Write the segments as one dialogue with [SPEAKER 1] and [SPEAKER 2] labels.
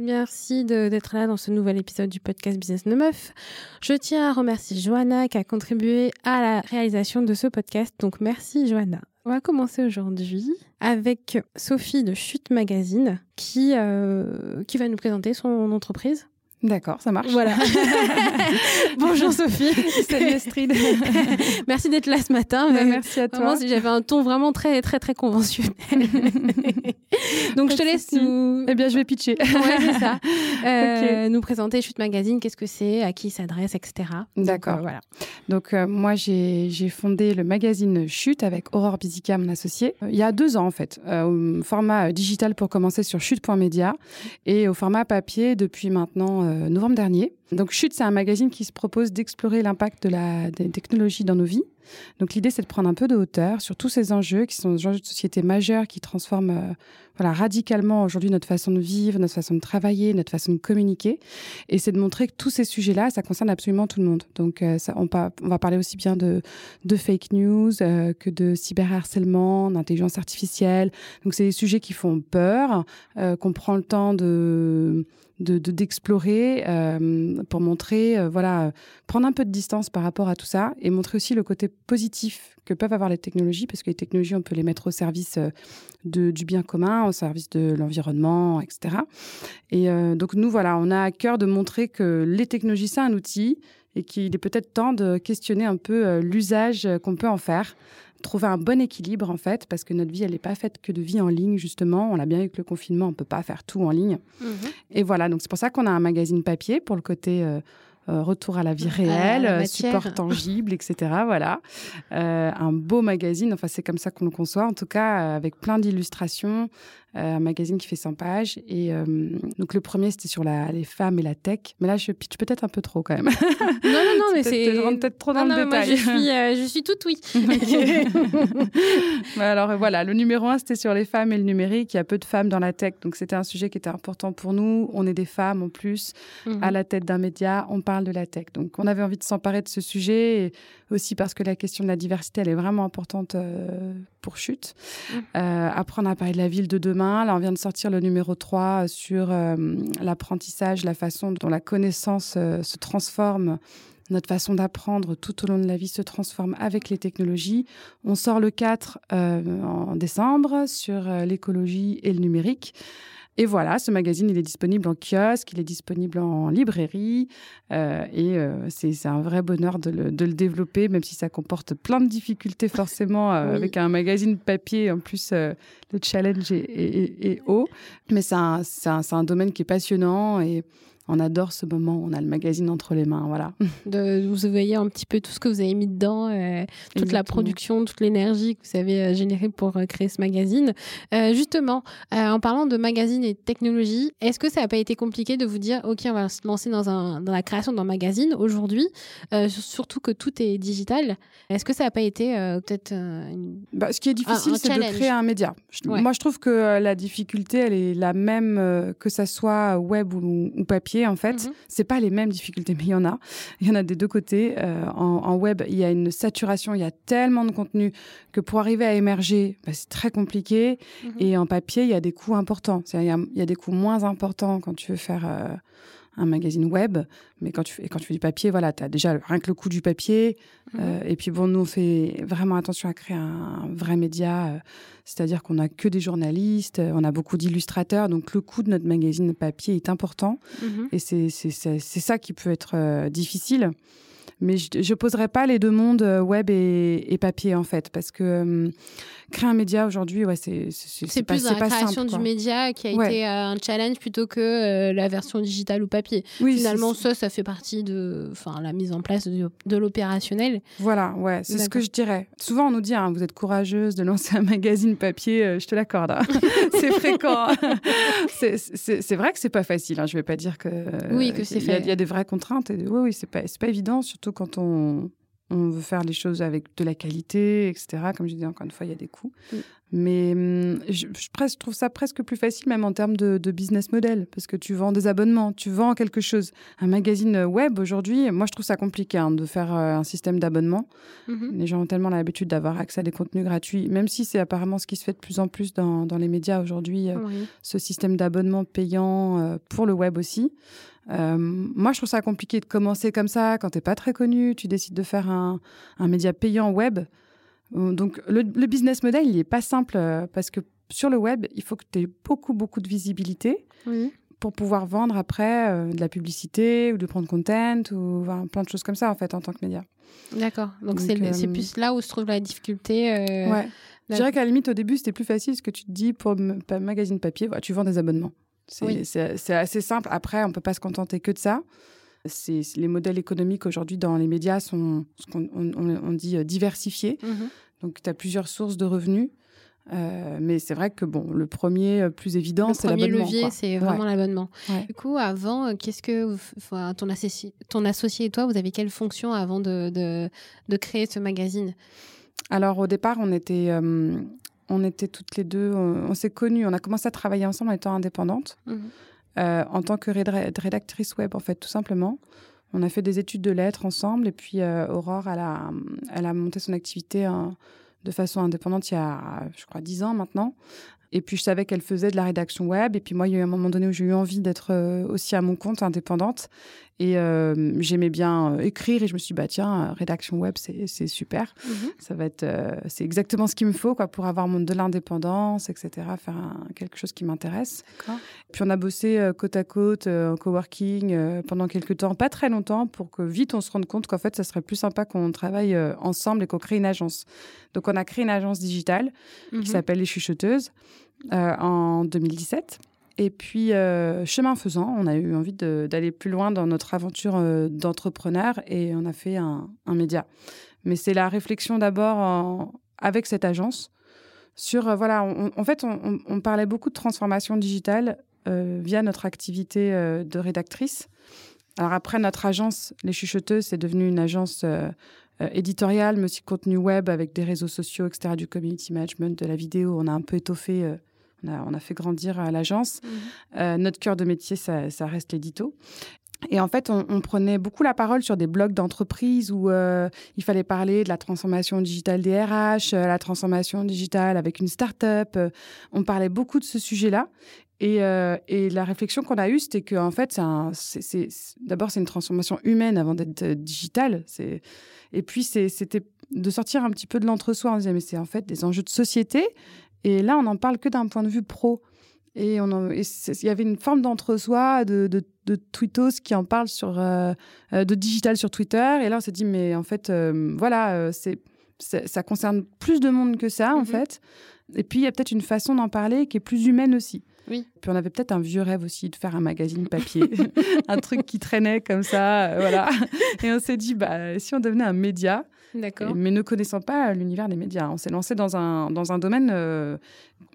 [SPEAKER 1] Merci d'être là dans ce nouvel épisode du podcast Business de Meuf. Je tiens à remercier Johanna qui a contribué à la réalisation de ce podcast, donc merci Johanna. On va commencer aujourd'hui avec Sophie de Chute Magazine qui, euh, qui va nous présenter son entreprise.
[SPEAKER 2] D'accord, ça marche.
[SPEAKER 1] Voilà. Bonjour Sophie.
[SPEAKER 2] Salut Astrid.
[SPEAKER 1] merci d'être là ce matin.
[SPEAKER 2] Bah, merci à toi.
[SPEAKER 1] J'avais un ton vraiment très très très conventionnel. Donc je te laisse nous.
[SPEAKER 2] Eh bien, je vais pitcher.
[SPEAKER 1] ouais, c'est ça. Euh, Nous présenter Chute Magazine, qu'est-ce que c'est, à qui s'adresse, etc.
[SPEAKER 2] D'accord. voilà. Donc euh, moi j'ai fondé le magazine Chute avec Aurore Bizica, mon associée, il y a deux ans en fait, euh, au format digital pour commencer sur chute.media et au format papier depuis maintenant euh, novembre dernier. Donc Chute, c'est un magazine qui se propose d'explorer l'impact de la, des technologies dans nos vies. Donc l'idée, c'est de prendre un peu de hauteur sur tous ces enjeux qui sont des enjeux de société majeurs qui transforment euh, voilà, radicalement aujourd'hui notre façon de vivre, notre façon de travailler, notre façon de communiquer. Et c'est de montrer que tous ces sujets-là, ça concerne absolument tout le monde. Donc euh, ça, on, on, va parler aussi bien de, de fake news que de cyberharcèlement, d'intelligence artificielle. Donc c'est des sujets qui font peur, qu'on prend le temps de d'explorer euh, pour montrer, euh, voilà, prendre un peu de distance par rapport à tout ça et montrer aussi le côté positif que peuvent avoir les technologies, parce que les technologies, on peut les mettre au service euh, de, du bien commun, au service de l'environnement, etc. Et donc nous, voilà, on a à cœur de montrer que les technologies, c'est un outil et qu'il est peut-être temps de questionner un peu l'usage qu'on peut en faire trouver un bon équilibre en fait, parce que notre vie, elle n'est pas faite que de vie en ligne justement. On l'a bien vu que le confinement, on peut pas faire tout en ligne. Mhm. Et voilà, donc c'est pour ça qu'on a un magazine papier pour le côté euh, euh, retour à la vie réelle, support tangible, etc. Voilà, euh, un beau magazine. Enfin, c'est comme ça qu'on le conçoit, en tout cas, avec plein d'illustrations, euh, un magazine qui fait 100 pages. Et euh, donc, le premier, c'était sur la, les femmes et la tech. Mais là, je pitch peut-être un peu trop quand même.
[SPEAKER 1] Non, non, non, mais c'est.
[SPEAKER 2] Je rentre peut-être trop dans le détail.
[SPEAKER 1] Moi, je, suis, euh, je suis toute oui.
[SPEAKER 2] Alors, voilà, le numéro un, c'était sur les femmes et le numérique. Il y a peu de femmes dans la tech. Donc, c'était un sujet qui était important pour nous. On est des femmes en plus, à mhm. la tête d'un média. On parle de la tech. Donc, on avait envie de s'emparer de ce sujet. Et aussi parce que la question de la diversité, elle est vraiment importante pour Chute. Mhm. apprendre à parler de la ville de demain Là, on vient de sortir le numéro 3 sur euh, l'apprentissage, la façon dont la connaissance euh, se transforme notre façon d'apprendre tout au long de la vie se transforme avec les technologies. On sort le 4 euh, en décembre sur l'écologie et le numérique. Et voilà, ce magazine, il est disponible en kiosque, il est disponible en librairie. Euh, et euh, c'est un vrai bonheur de le, de le, développer, même si ça comporte plein de difficultés forcément euh, avec un magazine papier. En plus, le challenge est, est, est haut. Mais c'est un, un, un, domaine qui est passionnant et on adore ce moment où on a le magazine entre les mains. Voilà.
[SPEAKER 1] De, vous voyez un petit peu tout ce que vous avez mis dedans, euh, toute la production, toute l'énergie que vous avez euh, générée pour euh, créer ce magazine. justement, en parlant de magazine et de technologie, est-ce que ça n'a pas été compliqué de vous dire, OK, on va se lancer dans, un, dans la création d'un magazine aujourd'hui, surtout que tout est digital? Est-ce que ça n'a pas été peut-être
[SPEAKER 2] bah, Ce qui est difficile, c'est de créer un média. Moi, je trouve que la difficulté, elle est la même que ça soit web ou papier en fait. Mhm. C'est pas les mêmes difficultés, mais il y en a. Il y en a des deux côtés. Euh, en, web, il y a une saturation, il y a tellement de contenu que pour arriver à émerger, bah, c'est très compliqué. Mhm. Et en papier, il y a des coûts importants. Il y, a, il y a des coûts moins importants quand tu veux faire euh, un magazine web, mais quand tu fais, quand tu fais du papier, voilà, tu as déjà rien que le coût du papier. Mhm. Euh, et puis bon, nous, on fait vraiment attention à créer un, vrai média, euh, c'est-à-dire qu'on n'a que des journalistes, euh, on a beaucoup d'illustrateurs, donc le coût de notre magazine papier est important. Mhm. Et c'est ça qui peut être difficile. Mais je ne poserai pas les deux mondes web et, papier, en fait, parce que créer un média aujourd'hui, ouais, c'est
[SPEAKER 1] c'est plus la création du média qui a été euh, un challenge plutôt que euh, la version digitale ou papier. Oui, Finalement, ça, ça fait partie de, enfin, la mise en place de, l'opérationnel.
[SPEAKER 2] Voilà, ouais, c'est ce que je dirais. Souvent, on nous dit, hein, vous êtes courageuse de lancer un magazine papier. Euh, je te l'accorde. Hein. c'est fréquent. c'est vrai que c'est pas facile. Hein. Je vais pas dire que.
[SPEAKER 1] Oui, que c'est.
[SPEAKER 2] Il y, a des vraies contraintes. Et, oui, oui, c'est pas, pas évident, surtout quand on on veut faire les choses avec de la qualité, etc. Comme je disais, encore une fois, il y a des coûts. Mm. Mais hum, je, je, trouve ça presque plus facile, même en termes de, business model, parce que tu vends des abonnements, tu vends quelque chose. Un magazine web, aujourd'hui, moi, je trouve ça compliqué hein, de faire euh, un système d'abonnement. Mm-hmm. Les gens ont tellement l'habitude d'avoir accès à des contenus gratuits, même si c'est apparemment ce qui se fait de plus en plus dans, les médias aujourd'hui, euh, ce système d'abonnement payant euh, pour le web aussi. Moi, je trouve ça compliqué de commencer comme ça quand tu n'es pas très connu, tu décides de faire un, un média payant web. Euh, donc le, business model, il n'est pas simple euh, parce que sur le web, il faut que tu aies beaucoup, beaucoup de visibilité pour pouvoir vendre après euh, de la publicité ou de prendre content ou plein de choses comme ça en fait en tant que média.
[SPEAKER 1] D'accord. Donc c'est plus là où se trouve la difficulté.
[SPEAKER 2] Ouais. Je dirais qu'à la limite au début c'était plus facile ce que tu te dis pour un magazine papier, tu vends des abonnements. C'est assez simple. Après, on peut pas se contenter que de ça les modèles économiques aujourd'hui dans les médias sont ce qu'on on, dit euh, diversifiés. Mhm. Donc, tu as plusieurs sources de revenus. Euh, mais c'est vrai que bon, le premier euh, plus évident, c'est l'abonnement.
[SPEAKER 1] Le premier levier, c'est vraiment l'abonnement. Du coup, avant, qu'est-ce que ton, associé, ton associé et toi, vous avez quelle fonction avant de, de, créer ce magazine?
[SPEAKER 2] Alors au départ, on était, on était toutes les deux, on, s'est connus, on a commencé à travailler ensemble en étant indépendantes. Mhm. Euh, en tant que rédactrice web, en fait, tout simplement. On a fait des études de lettres ensemble et puis euh, Aurore, elle a, elle a monté son activité hein, de façon indépendante il y a, je crois, dix ans maintenant. Et puis, je savais qu'elle faisait de la rédaction web. Et puis, moi, il y a eu un moment donné où j'ai eu envie d'être euh, aussi à mon compte, indépendante. Et euh, j'aimais bien euh, écrire. Et je me suis dit, bah, tiens, rédaction web, c'est super. Mhm. Ça va être, c'est exactement ce qu'il me faut, quoi, pour avoir mon, de l'indépendance, etc. Faire quelque chose qui m'intéresse. Puis, on a bossé côte à côte, en coworking, pendant quelques temps, pas très longtemps, pour que vite on se rende compte qu'en fait, ça serait plus sympa qu'on travaille ensemble et qu'on crée une agence. Donc, on a créé une agence digitale qui mhm. s'appelle Les Chuchoteuses. Euh, en 2017. Et puis, euh, chemin faisant, on a eu envie d'aller plus loin dans notre aventure euh, d'entrepreneur et on a fait un, média. Mais c'est la réflexion d'abord avec cette agence sur, voilà, en fait, on, parlait beaucoup de transformation digitale via notre activité de rédactrice. Alors après, notre agence, Les Chuchoteuses, c'est devenu une agence éditoriale, mais aussi contenu web avec des réseaux sociaux, etc., du community management, de la vidéo. On a un peu étoffé on a, fait grandir à l'agence. Mhm. Euh, notre cœur de métier, ça, reste l'édito. Et en fait, on, prenait beaucoup la parole sur des blogs d'entreprise où euh, il fallait parler de la transformation digitale des RH, euh, la transformation digitale avec une start-up. on parlait beaucoup de ce sujet-là. Et, la réflexion qu'on a eue, c'était que en fait, c'est d'abord c'est une transformation humaine avant d'être digitale. Et puis c'était de sortir un petit peu de l'entre-soi. On disait mais c'est en fait des enjeux de société et là, on n'en parle que d'un point de vue pro. Et il y avait une forme d'entre-soi, de, de, de, tweetos qui en parlent sur, euh, euh, de digital sur Twitter. Et là, on s'est dit, mais en fait, euh, voilà, c'est, ça concerne plus de monde que ça, en mhm. fait. Et puis, il y a peut-être une façon d'en parler qui est plus humaine aussi.
[SPEAKER 1] Oui.
[SPEAKER 2] Puis on avait peut-être un vieux rêve aussi de faire un magazine papier, un truc qui traînait comme ça, voilà. Et on s'est dit, bah, si on devenait un média, Mais ne connaissant pas l'univers des médias, on s'est lancé dans un, dans un domaine. Euh,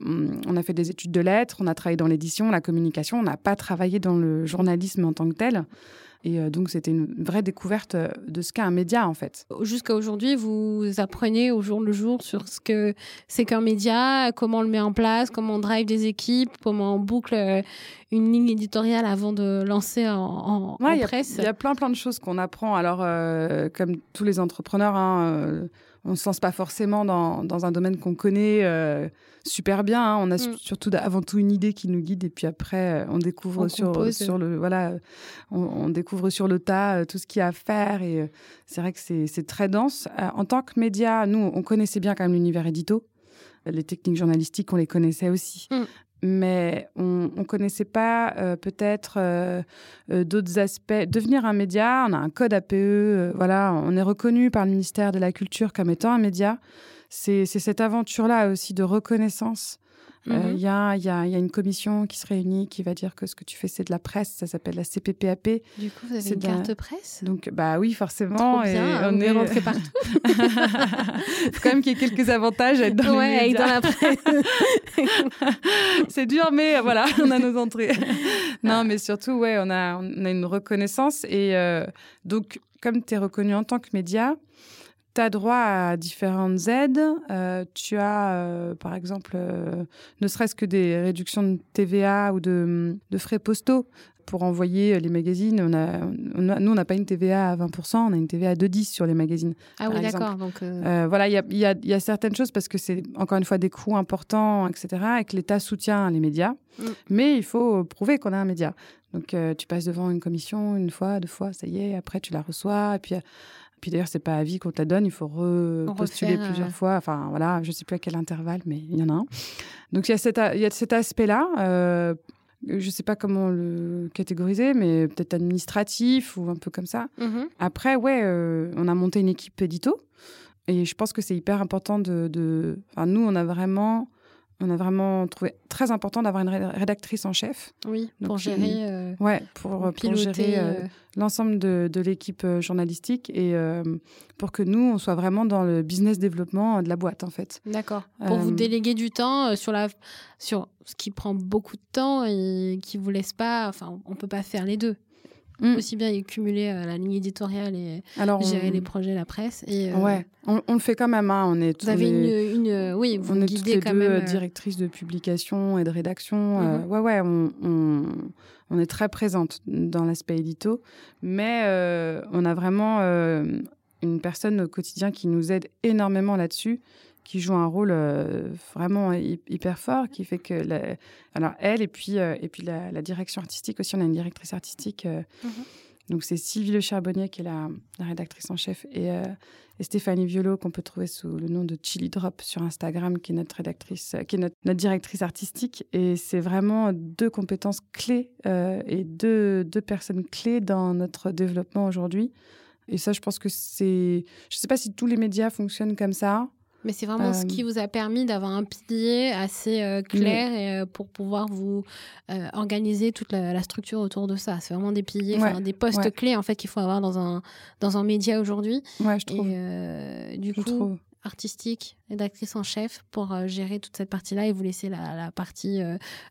[SPEAKER 2] on a fait des études de lettres, on a travaillé dans l'édition, la communication, on n'a pas travaillé dans le journalisme en tant que tel. Et euh, donc, c'était une vraie découverte euh, de ce qu'est un média, en fait.
[SPEAKER 1] Jusqu'à aujourd'hui, vous apprenez au jour le jour sur ce que c'est qu'un média, comment on le met en place, comment on drive des équipes, comment on boucle euh, une ligne éditoriale avant de lancer en, presse.
[SPEAKER 2] Il y, a plein, plein de choses qu'on apprend. Alors, comme tous les entrepreneurs, hein, on ne se lance pas forcément dans, dans un domaine qu'on connaît super bien. Hein. On a mm. surtout avant tout une idée qui nous guide et puis après on découvre sur, sur le voilà, on, découvre sur le tas euh, tout ce qu'il y a à faire et euh, c'est vrai que c'est très dense. Euh, en tant que média, nous on connaissait bien quand même l'univers édito. Les techniques journalistiques, on les connaissait aussi. Mm. Mais on ne connaissait pas peut-être d'autres aspects. Devenir un média, on a un code APE, voilà, on est reconnu par le ministère de la Culture comme étant un média c'est cette aventure-là aussi de reconnaissance. Euh, mhm. Il y, a, une commission qui se réunit qui va dire que ce que tu fais, c'est de la presse. Ça s'appelle la CPPAP.
[SPEAKER 1] Du coup, vous avez une carte presse?
[SPEAKER 2] Donc, bah oui, forcément.
[SPEAKER 1] bien, on, est rentré partout.
[SPEAKER 2] Il faut quand même qu'il y ait quelques avantages à être dans,
[SPEAKER 1] ouais, dans la presse.
[SPEAKER 2] c'est dur, mais voilà, on a nos entrées. non, mais surtout, ouais, on a, on a une reconnaissance. Et euh, donc, comme tu es reconnu en tant que média, tu as droit à différentes aides. Euh, tu as, euh, par exemple, euh, ne serait-ce que des réductions de TVA ou de, de frais postaux pour envoyer les magazines. On a, nous, on n'a pas une TVA à 20%, on a une TVA à 2,10 sur les magazines.
[SPEAKER 1] Ah oui, d'accord. Donc
[SPEAKER 2] voilà, il y a, y, a, y a, certaines choses parce que c'est encore une fois des coûts importants, etc., et que l'État soutient les médias. Mm. Mais il faut prouver qu'on a un média. Donc tu passes devant une commission une fois, deux fois, ça y est, après tu la reçois, et puis puis d'ailleurs, c'est pas à vie qu'on te la donne, il faut repostuler plusieurs fois. Enfin, voilà, je sais plus à quel intervalle, mais il y en a un. Donc il y a cet, il y a cet aspect-là. Euh, je sais pas comment le catégoriser, mais peut-être administratif ou un peu comme ça. Mm-hmm. Après, ouais, euh, on a monté une équipe édito. Et je pense que c'est hyper important de, de... Enfin, nous, on a vraiment on a vraiment trouvé très important d'avoir une rédactrice en chef.
[SPEAKER 1] Oui, pour gérer.
[SPEAKER 2] Euh, ouais, pour, gérer euh, euh, l'ensemble de, l'équipe journalistique et pour que nous, on soit vraiment dans le business développement de la boîte, en fait.
[SPEAKER 1] D'accord. Pour vous déléguer du temps sur, la, sur ce qui prend beaucoup de temps et qui vous laisse pas. Enfin, on peut pas faire les deux. Mm. Aussi bien cumuler euh, la ligne éditoriale et gérer les projets, la presse. Et,
[SPEAKER 2] euh, ouais, on, le fait quand même. Hein. On est
[SPEAKER 1] vous avez une, une, oui, vous
[SPEAKER 2] on est
[SPEAKER 1] guidez
[SPEAKER 2] quand
[SPEAKER 1] deux même.
[SPEAKER 2] directrices de publication et de rédaction. Euh, mm-hmm. ouais, ouais, on, on, on, est très présente dans l'aspect édito, mais on a vraiment une personne au quotidien qui nous aide énormément là-dessus qui joue un rôle euh, vraiment hyper fort, qui fait que, la, alors elle et puis euh, et puis la, direction artistique aussi, on a une directrice artistique. Euh, mhm. Donc c'est Sylvie Le Charbonnier qui est la, rédactrice en chef et, Stéphanie Violo qu'on peut trouver sous le nom de Chili Drop sur Instagram, qui est notre rédactrice, qui est notre, directrice artistique. Et c'est vraiment deux compétences clés et deux, deux personnes clés dans notre développement aujourd'hui. Et ça, je pense que c'est. Je ne sais pas si tous les médias fonctionnent comme ça.
[SPEAKER 1] Mais c'est vraiment ce qui euh, vous a permis d'avoir un pilier assez euh, clair et, euh, pour pouvoir vous organiser toute la, structure autour de ça. C'est vraiment des piliers, des postes clés en fait qu'il faut avoir dans un dans un média aujourd'hui.
[SPEAKER 2] Ouais, je trouve.
[SPEAKER 1] Et, du coup, artistique, rédactrice en chef pour gérer toute cette partie-là et vous laisser la, partie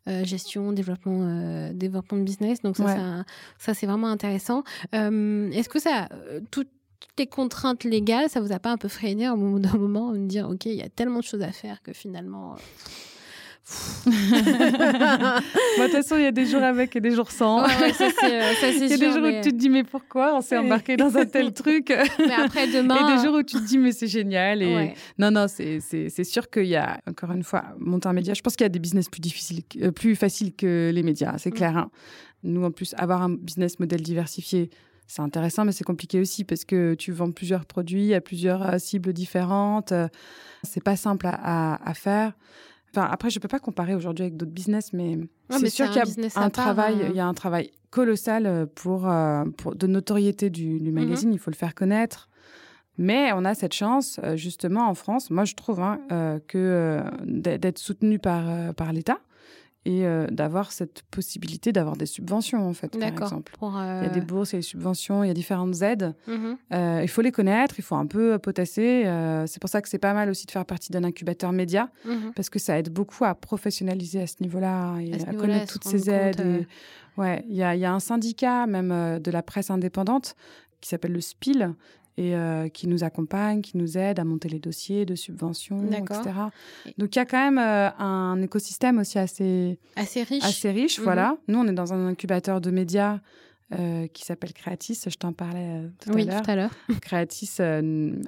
[SPEAKER 1] gestion, développement, développement de business. Donc ça, ça, ça c'est vraiment intéressant. Est-ce que ça, tout, toutes les contraintes légales, ça vous a pas un peu freiné au moment d'un moment de dire ok, il y a tellement de choses à faire que finalement. Euh,
[SPEAKER 2] de toute façon, il y a des jours avec et des jours sans.
[SPEAKER 1] Ouais, ouais, ça, euh, il y
[SPEAKER 2] a des jours où tu te dis, mais pourquoi on s'est embarqué dans un tel truc?
[SPEAKER 1] Mais après, demain.
[SPEAKER 2] Et des jours où tu te dis, mais c'est génial. Et... Non, non, c'est, c'est, c'est sûr qu'il y a, encore une fois, monter un média. Je pense qu'il y a des business plus, difficiles, euh, plus faciles que les médias, c'est mm. clair. Hein. Nous, en plus, avoir un business model diversifié, c'est intéressant, mais c'est compliqué aussi parce que tu vends plusieurs produits à plusieurs euh, cibles différentes. Euh, c'est pas simple à, faire. Enfin, après, je peux pas comparer aujourd'hui avec d'autres business, mais c'est sûr qu'il y a un travail, hein. il y a un travail colossal euh, pour, pour de notoriété du, du magazine. Mm-hmm. Il faut le faire connaître. Mais on a cette chance, justement, en France, moi je trouve, hein, que d'être soutenu par, par l'État et euh, d'avoir cette possibilité d'avoir des subventions en fait par exemple. Il y a des euh, bourses, il y a des subventions, il y a différentes aides. Mhm. Euh, il faut les connaître, il faut un peu potasser. c'est pour ça que c'est pas mal aussi de faire partie d'un incubateur média mhm. parce que ça aide beaucoup à professionnaliser à ce niveau-là et à, connaître toutes ces aides. Ouais, il y a, y a, un syndicat même de la presse indépendante qui s'appelle le SPIL et euh, qui nous accompagne, qui nous aide à monter les dossiers de subventions, etc. Donc il y a quand même euh, un écosystème aussi assez,
[SPEAKER 1] assez riche.
[SPEAKER 2] Assez riche, voilà. Mhm. Nous, on est dans un incubateur de médias euh, qui s'appelle Creatis. Je t'en parlais tout
[SPEAKER 1] oui,
[SPEAKER 2] à l'heure.
[SPEAKER 1] tout à l'heure.
[SPEAKER 2] Creatis,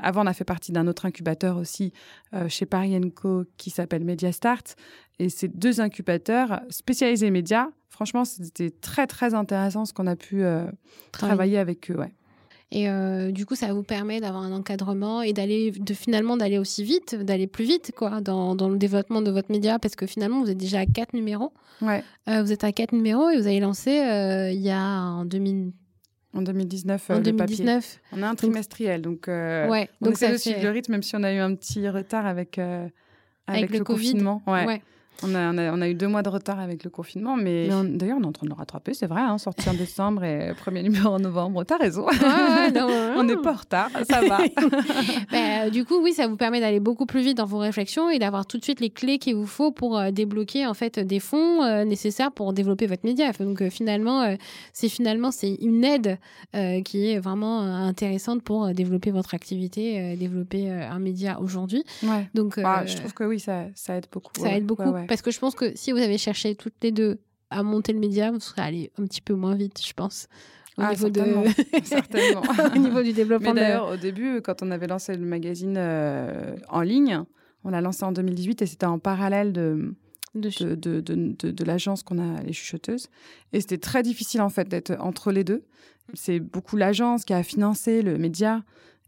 [SPEAKER 2] avant, on a fait partie d'un autre incubateur aussi chez Paris Co qui s'appelle Mediastart. Et ces deux incubateurs spécialisés médias, franchement, c'était très, très intéressant ce qu'on a pu travailler avec eux. Ouais.
[SPEAKER 1] Et euh, du coup, ça vous permet d'avoir un encadrement et d'aller, de finalement d'aller aussi vite, d'aller plus vite, quoi, dans, dans, le développement de votre média, parce que finalement, vous êtes déjà à quatre numéros.
[SPEAKER 2] Ouais.
[SPEAKER 1] Euh, vous êtes à quatre numéros et vous avez lancé euh, il y a en 2000.
[SPEAKER 2] En 2019,
[SPEAKER 1] en 2019.
[SPEAKER 2] On a un trimestriel, donc, ouais, donc c'est aussi le rythme, même si on a eu un petit retard avec, avec, le, confinement. Ouais. On a, on, a, eu deux mois de retard avec le confinement, mais d'ailleurs, on est en train de le rattraper, c'est vrai, hein, sorti en décembre et premier numéro en novembre. T'as raison. on n'est pas en retard, ça va.
[SPEAKER 1] Bah, du coup, oui, ça vous permet d'aller beaucoup plus vite dans vos réflexions et d'avoir tout de suite les clés qu'il vous faut pour euh, débloquer en fait des fonds euh, nécessaires pour développer votre média. Donc euh, finalement, c'est finalement c'est une aide qui est vraiment intéressante pour développer votre activité, développer un média aujourd'hui.
[SPEAKER 2] Ouais. Donc, bah, je trouve que oui, ça, ça aide beaucoup.
[SPEAKER 1] Ça aide beaucoup parce que je pense que si vous avez cherché toutes les deux à monter le média, vous serez allé un petit peu moins vite, je pense.
[SPEAKER 2] Au, ah, niveau, de... certainement.
[SPEAKER 1] au niveau du développement.
[SPEAKER 2] Mais d'ailleurs, au début, quand on avait lancé le magazine euh, en ligne, on l'a lancé en 2018 et c'était en parallèle de, de, de, de, de l'agence qu'on a, les chuchoteuses. Et c'était très difficile, en fait, d'être entre les deux. C'est beaucoup l'agence qui a financé le média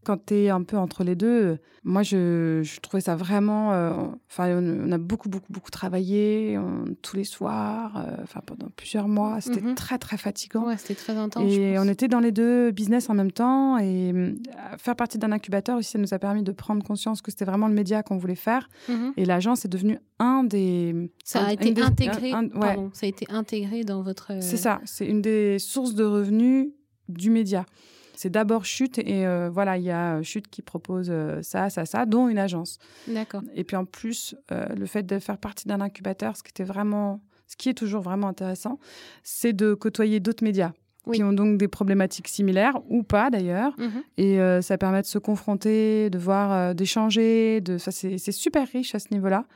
[SPEAKER 2] quand tu es un peu entre les deux, moi, je, je trouvais ça vraiment. Euh, enfin, on, a beaucoup, beaucoup, beaucoup travaillé tous les soirs, euh, enfin, pendant plusieurs mois. C'était mhm. très, très fatigant.
[SPEAKER 1] Ouais, c'était très intense.
[SPEAKER 2] Et on était dans les deux business en même temps. Et euh, faire partie d'un incubateur aussi, ça nous a permis de prendre conscience que c'était vraiment le média qu'on voulait faire. Mhm. Et l'agence est devenue un des.
[SPEAKER 1] Ça a été intégré. pardon, ça a été intégré dans votre.
[SPEAKER 2] C'est ça. C'est une des sources de revenus du média. C'est d'abord Chute et euh, voilà, il y a euh, Chute qui propose euh, ça, ça, ça, dont une agence.
[SPEAKER 1] D'accord.
[SPEAKER 2] Et puis en plus, le fait de faire partie d'un incubateur, ce qui était vraiment, ce qui est toujours vraiment intéressant, c'est de côtoyer d'autres médias. qui ont donc des problématiques similaires ou pas d'ailleurs. Mhm. Et ça permet de se confronter, de voir, d'échanger. De... c'est super riche à ce niveau-là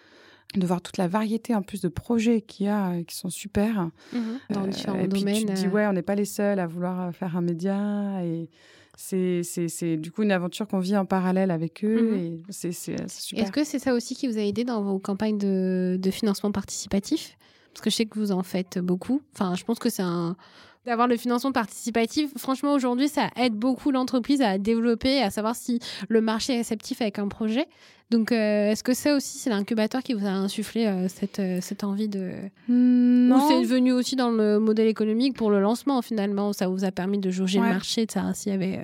[SPEAKER 2] de voir toute la variété en plus de projets qu'il y a euh, qui sont super
[SPEAKER 1] mhm. dans euh, différents et domaines.
[SPEAKER 2] tu te dis euh. ouais on n'est pas les seuls à vouloir faire un média et c'est c'est du coup une aventure qu'on vit en parallèle avec eux mhm. et c'est super.
[SPEAKER 1] Est-ce que c'est ça aussi qui vous a aidé dans vos campagnes de, de financement participatif? Parce que je sais que vous en faites beaucoup. Enfin je pense que c'est un d'avoir le financement participatif. Franchement, aujourd'hui, ça aide beaucoup l'entreprise à développer, à savoir si le marché est réceptif avec un projet. Donc, euh, est-ce que ça aussi, c'est l'incubateur qui vous a insufflé euh, cette, euh, cette envie de...
[SPEAKER 2] Hmm,
[SPEAKER 1] non. Ou c'est venu aussi dans le modèle économique pour le lancement, finalement Ça vous a permis de jauger le marché, de ça, s'il y avait...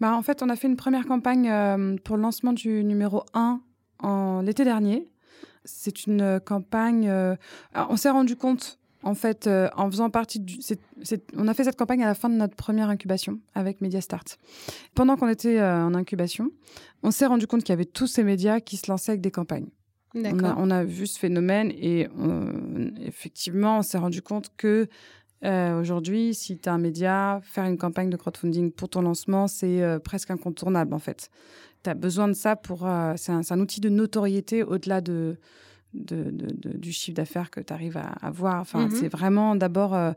[SPEAKER 2] Bah, en fait, on a fait une première campagne pour le lancement du numéro 1 en l'été dernier. C'est une campagne... on s'est rendu compte en fait, euh, en faisant partie du. on a fait cette campagne à la fin de notre première incubation avec Mediastart. Pendant qu'on était euh, en incubation, on s'est rendu compte qu'il y avait tous ces médias qui se lançaient avec des campagnes. On a, on a, vu ce phénomène et effectivement, on s'est rendu compte que euh, aujourd'hui, si tu as un média, faire une campagne de crowdfunding pour ton lancement, c'est presque incontournable en fait. Tu as besoin de ça pour. c'est un, un, outil de notoriété au-delà de de, du chiffre d'affaires que tu arrives à avoir. Enfin, mhm. c'est vraiment d'abord, euh,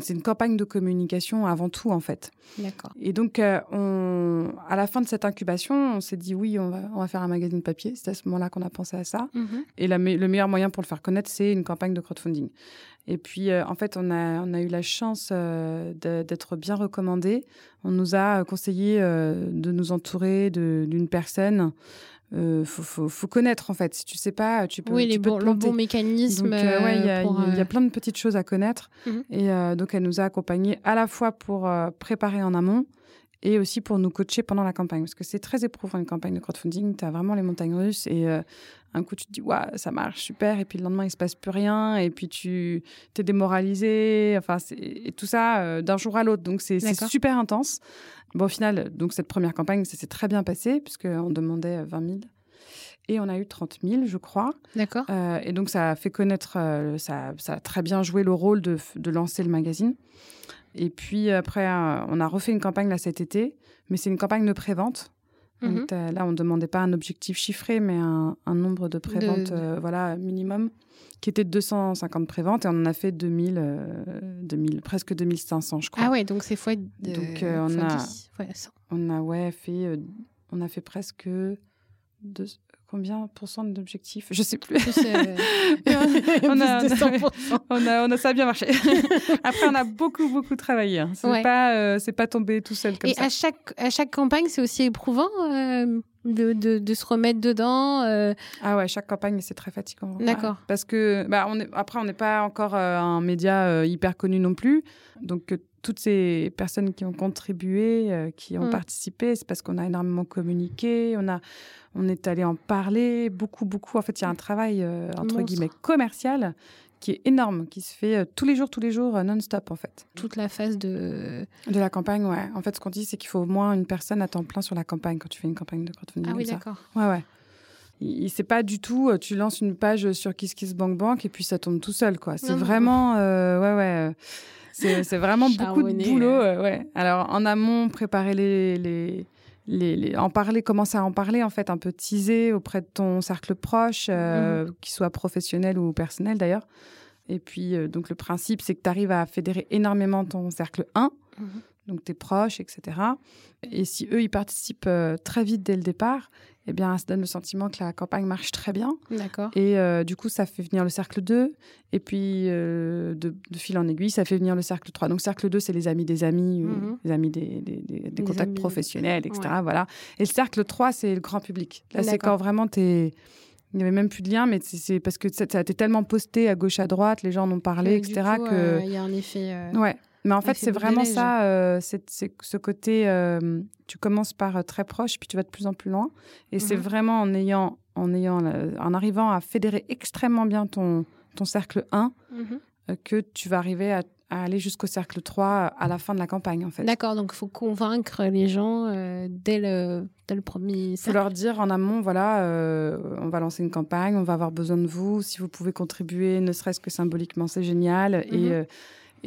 [SPEAKER 2] c'est une campagne de communication avant tout, en fait.
[SPEAKER 1] D'accord.
[SPEAKER 2] Et donc, euh, on, à la fin de cette incubation, on s'est dit oui, on va, on va faire un magazine papier. C'est à ce moment-là qu'on a pensé à ça. Mhm. Et la, le meilleur moyen pour le faire connaître, c'est une campagne de crowdfunding. Et puis, euh, en fait, on a, on a eu la chance d'être bien recommandé. On nous a conseillé de nous entourer d'une personne euh, faut, faut, connaître en fait. Si tu sais pas, tu peux.
[SPEAKER 1] Oui,
[SPEAKER 2] les
[SPEAKER 1] bon, le bon mécanisme.
[SPEAKER 2] il y, a plein de petites choses à connaître. Mhm. Et euh, donc, elle nous a accompagnés à la fois pour euh, préparer en amont et aussi pour nous coacher pendant la campagne. Parce que c'est très éprouvant une campagne de crowdfunding. Tu as vraiment les montagnes russes et un coup, tu te dis, ouais, ça marche super. Et puis le lendemain, il se passe plus rien. Et puis tu t'es démoralisé. Enfin, et tout ça d'un jour à l'autre. Donc, c'est super intense. Bon, au final, donc cette première campagne, ça s'est très bien passé, puisqu'on demandait 20 000. Et on a eu 30 000, je crois.
[SPEAKER 1] D'accord.
[SPEAKER 2] Euh, et donc, ça a fait connaître, euh, ça, ça, a très bien joué le rôle de, de, lancer le magazine. Et puis après, euh, on a refait une campagne là cet été, mais c'est une campagne de prévente. Mhm. là, on ne demandait pas un objectif chiffré, mais un, un nombre de préventes voilà, minimum, qui était de 250 préventes, et on en a fait 2000, 2000 presque 2500, je crois.
[SPEAKER 1] Ah ouais, donc c'est fois, de,
[SPEAKER 2] donc, on, a, on a ouais, fait, on a fait presque... Deux, combien pour cent d'objectifs? Je sais plus. on, a, ça a bien marché. Après, on a beaucoup, beaucoup travaillé. Hein. C'est pas, euh, c'est pas tombé tout seul comme
[SPEAKER 1] Et
[SPEAKER 2] ça.
[SPEAKER 1] à chaque, à chaque campagne, c'est aussi éprouvant euh, de, de, de, se remettre dedans. Euh.
[SPEAKER 2] Ah ouais, chaque campagne, c'est très fatigant.
[SPEAKER 1] D'accord.
[SPEAKER 2] Parce que, bah, on est, après, on n'est pas encore un média hyper connu non plus. Donc, toutes ces personnes qui ont contribué, euh, qui ont mm. participé, c'est parce qu'on a énormément communiqué, on, a, on est allé en parler, beaucoup, beaucoup. En fait, il y a un travail, euh, entre guillemets, commercial qui est énorme, qui se fait euh, tous les jours, tous les jours, non-stop, en fait.
[SPEAKER 1] Toute la phase de...
[SPEAKER 2] De la campagne, ouais. En fait, ce qu'on dit, c'est qu'il faut au moins une personne à temps plein sur la campagne quand tu fais une campagne de crowdfunding.
[SPEAKER 1] Ah oui, d'accord.
[SPEAKER 2] Ouais, ouais c'est pas du tout, tu lances une page sur KissKissBankBank et puis ça tombe tout seul, quoi. C'est vraiment, ouais, ouais. C'est vraiment beaucoup de boulot, euh, ouais. Alors, en amont, préparer les, les, les, en parler, commencer à en parler, en fait, un peu teaser auprès de ton cercle proche, mhm. qu'il soit professionnel ou personnel d'ailleurs. Et puis, donc, le principe, c'est que tu arrives à fédérer énormément ton cercle 1, mhm. Donc tes proches, etc. Et si eux, ils participent très vite dès le départ, eh bien, ça donne le sentiment que la campagne marche très bien.
[SPEAKER 1] D'accord.
[SPEAKER 2] Et euh, du coup, ça fait venir le cercle 2. Et puis, euh, de, fil en aiguille, ça fait venir le cercle 3. Donc, cercle 2, c'est les amis des amis, mhm. les amis des, contacts professionnels, etc. Voilà. Et le cercle 3, c'est le grand public. Là, c'est quand vraiment tu es il n'y avait même plus de lien, mais c'est parce que ça, a été tellement posté à gauche, à droite, les gens en ont parlé, etc.
[SPEAKER 1] Euh, il y a un effet.
[SPEAKER 2] Ouais. Mais en fait, c'est vraiment ça, euh, c'est ce côté, euh, tu commences par euh, très proche, puis tu vas de plus en plus loin. Et c'est mhm. vraiment en ayant, en ayant, en arrivant à fédérer extrêmement bien ton, ton cercle 1 mhm. que tu vas arriver à, aller jusqu'au cercle 3 à la fin de la campagne, en fait.
[SPEAKER 1] D'accord, donc il faut convaincre les gens dès, le, dès le premier
[SPEAKER 2] Il faut leur dire en amont, voilà, on va lancer une campagne, on va avoir besoin de vous, si vous pouvez contribuer, ne serait-ce que symboliquement, c'est génial. Mhm. Et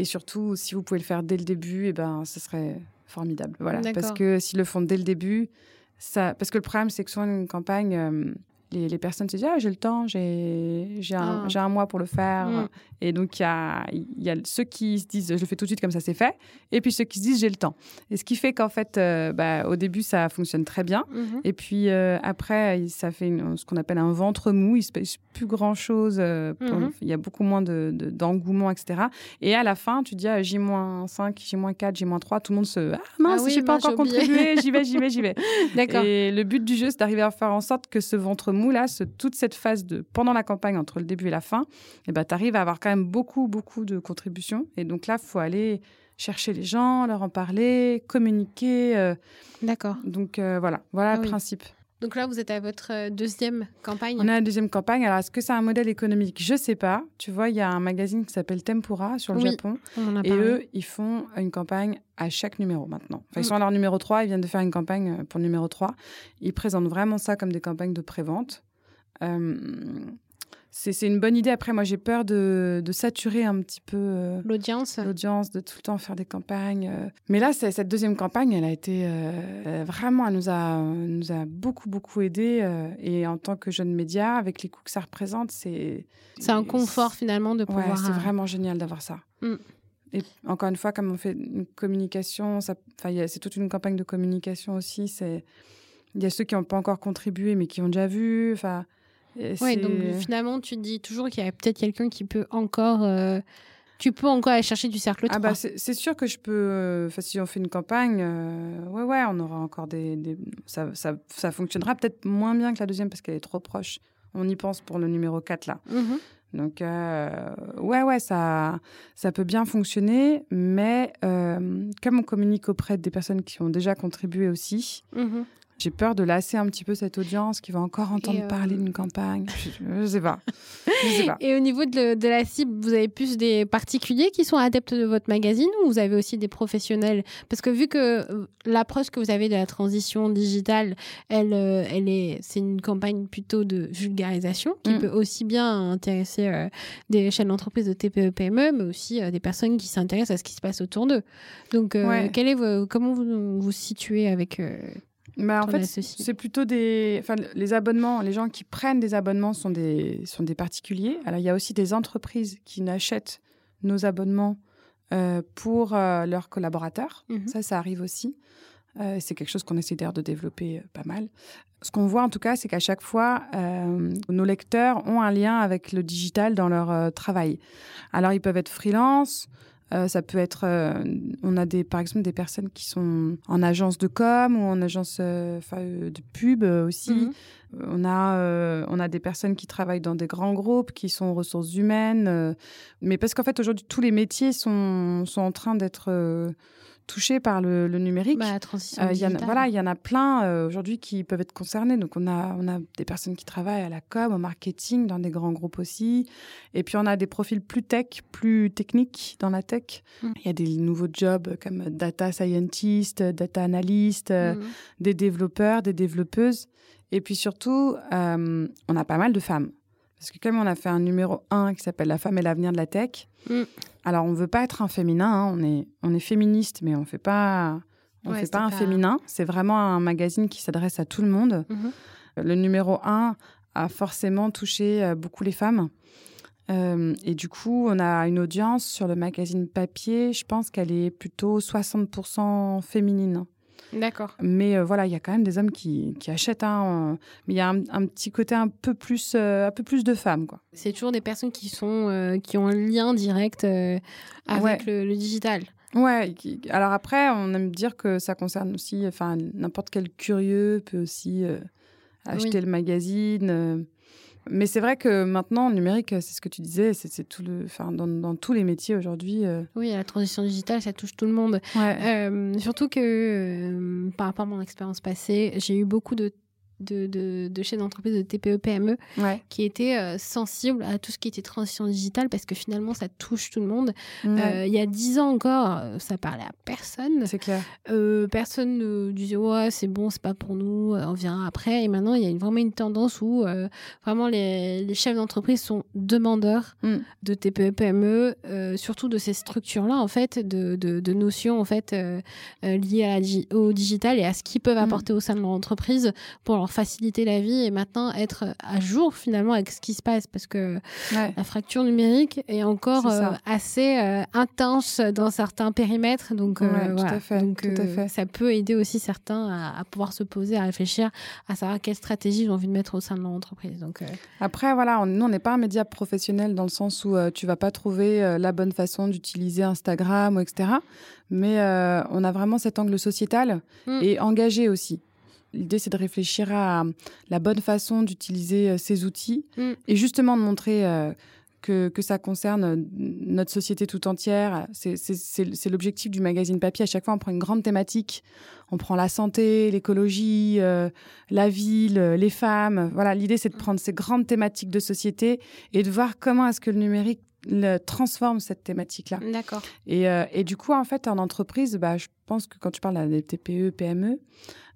[SPEAKER 2] surtout, si vous pouvez le faire dès le début, et eh ben, ce serait formidable. Voilà. Parce que s'ils le font dès le début, ça... parce que le problème, c'est que souvent, une campagne, euh, les, personnes se disent ah, j'ai le temps, j'ai un, ah. un, mois pour le faire. Mm. Et donc, il y a, y a ceux qui se disent je le fais tout de suite comme ça, c'est fait. Et puis ceux qui se disent j'ai le temps. Et ce qui fait qu'en fait, euh, bah, au début, ça fonctionne très bien. Mm-hmm. Et puis euh, après, ça fait ce qu'on appelle un ventre mou. Il se plus grand chose. Euh, mm-hmm. Il y a beaucoup moins d'engouement, de, etc. Et à la fin, tu dis J-5, J-4, J-3, tout le monde se Ah mince, ah j'ai pas encore contribué, j'y vais, j'y vais, j'y vais.
[SPEAKER 1] D'accord.
[SPEAKER 2] Et le but du jeu, c'est d'arriver à faire en sorte que ce ventre mou, là, toute cette phase de pendant la campagne, entre le début et la fin, et eh ben, tu arrives à avoir quand même beaucoup, beaucoup de contributions. Et donc là, il faut aller chercher les gens, leur en parler, communiquer. Euh.
[SPEAKER 1] D'accord.
[SPEAKER 2] Donc euh, voilà, voilà ah le principe.
[SPEAKER 1] Donc là, vous êtes à votre euh, deuxième campagne.
[SPEAKER 2] On est à la deuxième campagne. Alors, est-ce que c'est un modèle économique? Je ne sais pas. Tu vois, il y a un magazine qui s'appelle Tempura sur le Japon. et eux, ils font une campagne à chaque numéro maintenant. Enfin, ils mm. sont à leur numéro 3. Ils viennent de faire une campagne pour le numéro 3. Ils présentent vraiment ça comme des campagnes de prévente. Euh, c'est une bonne idée. Après, moi, j'ai peur de, saturer un petit peu
[SPEAKER 1] euh, l'audience.
[SPEAKER 2] L'audience, de tout le temps faire des campagnes. Euh. Mais là, cette deuxième campagne, elle a été vraiment, elle nous a, nous a beaucoup, beaucoup aidé. et en tant que jeune média, avec les coûts que ça représente, c'est.
[SPEAKER 1] C'est un confort finalement de pouvoir.
[SPEAKER 2] Ouais, c'est vraiment génial d'avoir ça. Mm. Et encore une fois, comme on fait une communication, c'est toute une campagne de communication aussi. C'est il y a ceux qui n'ont pas encore contribué, mais qui ont déjà vu. Enfin,
[SPEAKER 1] oui, donc finalement, tu dis toujours qu'il y a peut-être quelqu'un qui peut encore. Euh, tu peux encore aller chercher du cercle 3.
[SPEAKER 2] Ah bah c'est sûr que je peux. Euh, enfin, si on fait une campagne, euh, ouais, ouais, on aura encore des. des... Ça, ça, ça, fonctionnera peut-être moins bien que la deuxième parce qu'elle est trop proche. On y pense pour le numéro 4 là. Mhm. Donc, ouais, ouais, ça, ça peut bien fonctionner, mais comme on communique auprès des personnes qui ont déjà contribué aussi, mhm. J'ai peur de lasser un petit peu cette audience qui va encore entendre parler euh, d'une campagne. Je, ne sais pas. sais pas.
[SPEAKER 1] Et au niveau de, la cible, vous avez plus des particuliers qui sont adeptes de votre magazine ou vous avez aussi des professionnels? Parce que vu que euh, l'approche que vous avez de la transition digitale, elle, euh, elle est, c'est une campagne plutôt de vulgarisation qui mm. peut aussi bien intéresser des chaînes d'entreprise de TPE-PME, e, mais aussi des personnes qui s'intéressent à ce qui se passe autour d'eux. Donc, quel est comment vous vous situez avec
[SPEAKER 2] bah, en fait, c'est plutôt des. Enfin, les abonnements, les gens qui prennent des abonnements sont des, sont des particuliers. Alors, il y a aussi des entreprises qui n'achètent nos abonnements euh, pour euh, leurs collaborateurs. Mhm. Ça, ça arrive aussi. Euh, c'est quelque chose qu'on essaie d'ailleurs de développer pas mal. Ce qu'on voit en tout cas, c'est qu'à chaque fois, nos lecteurs ont un lien avec le digital dans leur travail. Alors, ils peuvent être freelance, ça peut être, on a des, par exemple des personnes qui sont en agence de com ou en agence de pub aussi. Mhm. On a, on a des personnes qui travaillent dans des grands groupes, qui sont ressources humaines. mais parce qu'en fait, aujourd'hui, tous les métiers sont, sont en train d'être touchés par le, numérique.
[SPEAKER 1] Bah, transition
[SPEAKER 2] y en voilà, il y en a plein aujourd'hui qui peuvent être concernés. Donc, on a, on a des personnes qui travaillent à la com, au marketing, dans des grands groupes aussi. Et puis, on a des profils plus tech, plus techniques dans la tech. Mmh. Il y a des nouveaux jobs comme data scientist, data analyst, mmh. des développeurs, des développeuses. Et puis surtout, euh, on a pas mal de femmes. Parce que comme on a fait un numéro 1 qui s'appelle La femme et l'avenir de la tech, mm. alors on ne veut pas être un féminin, hein, on, est, on est féministe, mais on ne fait pas, on fait pas un féminin. C'est vraiment un magazine qui s'adresse à tout le monde. Mm-hmm. Le numéro 1 a forcément touché euh, beaucoup les femmes. Euh, et du coup, on a une audience sur le magazine papier, je pense qu'elle est plutôt 60% féminine.
[SPEAKER 1] D'accord.
[SPEAKER 2] Mais euh, voilà, il y a quand même des hommes qui, qui achètent. Hein, mais il y a un, petit côté un peu plus, euh, un peu plus de femmes. quoi.
[SPEAKER 1] C'est toujours des personnes qui, sont, euh, qui ont un lien direct avec le, digital.
[SPEAKER 2] Ouais, alors après, on aime dire que ça concerne aussi, enfin, n'importe quel curieux peut aussi acheter le magazine. Mais c'est vrai que maintenant, numérique, c'est ce que tu disais, c'est tout le, enfin, dans, dans, tous les métiers aujourd'hui. Euh.
[SPEAKER 1] Oui, la transition digitale, ça touche tout le monde. Euh, surtout que euh, par rapport à mon expérience passée, j'ai eu beaucoup de de, de, de chefs d'entreprise de TPE PME qui étaient euh, sensibles à tout ce qui était transition digitale parce que finalement ça touche tout le monde. Euh, il y a dix ans encore, euh, ça parlait à personne.
[SPEAKER 2] C'est clair.
[SPEAKER 1] personne ne disait ouais c'est bon c'est pas pour nous, on vient après. Et maintenant il y a vraiment une tendance où vraiment les, les chefs d'entreprise sont demandeurs mm. de TPE PME, surtout de ces structures là en fait, de, de, de notions en fait liées à la, au digital et à ce qu'ils peuvent mm. apporter au sein de leur entreprise pour leur faciliter la vie et maintenant être à jour finalement avec ce qui se passe parce que la fracture numérique est encore euh, assez euh, intense dans certains périmètres. Donc, euh,
[SPEAKER 2] tout à fait,
[SPEAKER 1] donc
[SPEAKER 2] tout à fait.
[SPEAKER 1] ça peut aider aussi certains à, pouvoir se poser, à réfléchir, à savoir quelle stratégie ils ont envie de mettre au sein de leur entreprise. Donc,
[SPEAKER 2] Après, voilà, on, nous, on n'est pas un média professionnel dans le sens où tu vas pas trouver la bonne façon d'utiliser Instagram etc. Mais on a vraiment cet angle sociétal mm. et engagé aussi. L'idée, c'est de réfléchir à la bonne façon d'utiliser euh, ces outils mm. et justement de montrer euh, que, que, ça concerne notre société tout entière. C'est l'objectif du magazine papier. À chaque fois, on prend une grande thématique. On prend la santé, l'écologie, euh, la ville, les femmes. Voilà, l'idée, c'est de prendre ces grandes thématiques de société et de voir comment est-ce que le numérique transforme cette thématique-là.
[SPEAKER 1] D'accord.
[SPEAKER 2] Et, et, du coup, en fait, en entreprise, bah, je pense que quand tu parles des TPE, PME,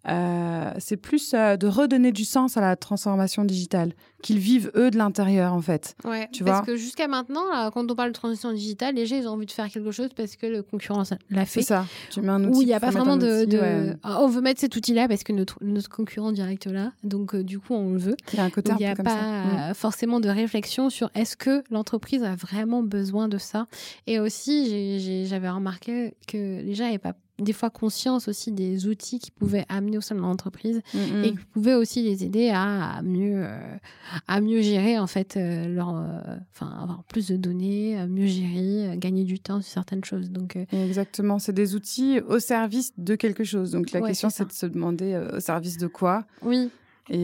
[SPEAKER 2] euh, c'est plus euh, de redonner du sens à la transformation digitale, qu'ils vivent eux de l'intérieur en fait.
[SPEAKER 1] Ouais, tu parce que jusqu'à maintenant, quand on parle de transition digitale, les gens ils ont envie de faire quelque chose parce que le concurrent l'a fait.
[SPEAKER 2] C'est ça. Tu mets un outil.
[SPEAKER 1] Où il n'y a pas vraiment de, ah, on veut mettre cet outil-là parce que notre, notre concurrent direct là, donc euh, du coup on le veut.
[SPEAKER 2] Il y a un côté
[SPEAKER 1] Il n'y a pas mm. forcément de réflexion sur est-ce que l'entreprise a vraiment besoin de ça. Et aussi, j'avais remarqué que les gens n'avaient pas des fois conscience aussi des outils qui pouvaient amener au sein de l'entreprise mm, mm. et qui pouvaient aussi les aider à mieux euh, à mieux gérer en fait euh, leur euh, enfin avoir plus de données mieux gérer gagner du temps sur certaines choses. Donc
[SPEAKER 2] exactement c'est des outils au service de quelque chose. Donc la question c'est de se demander au service de quoi
[SPEAKER 1] oui.
[SPEAKER 2] et,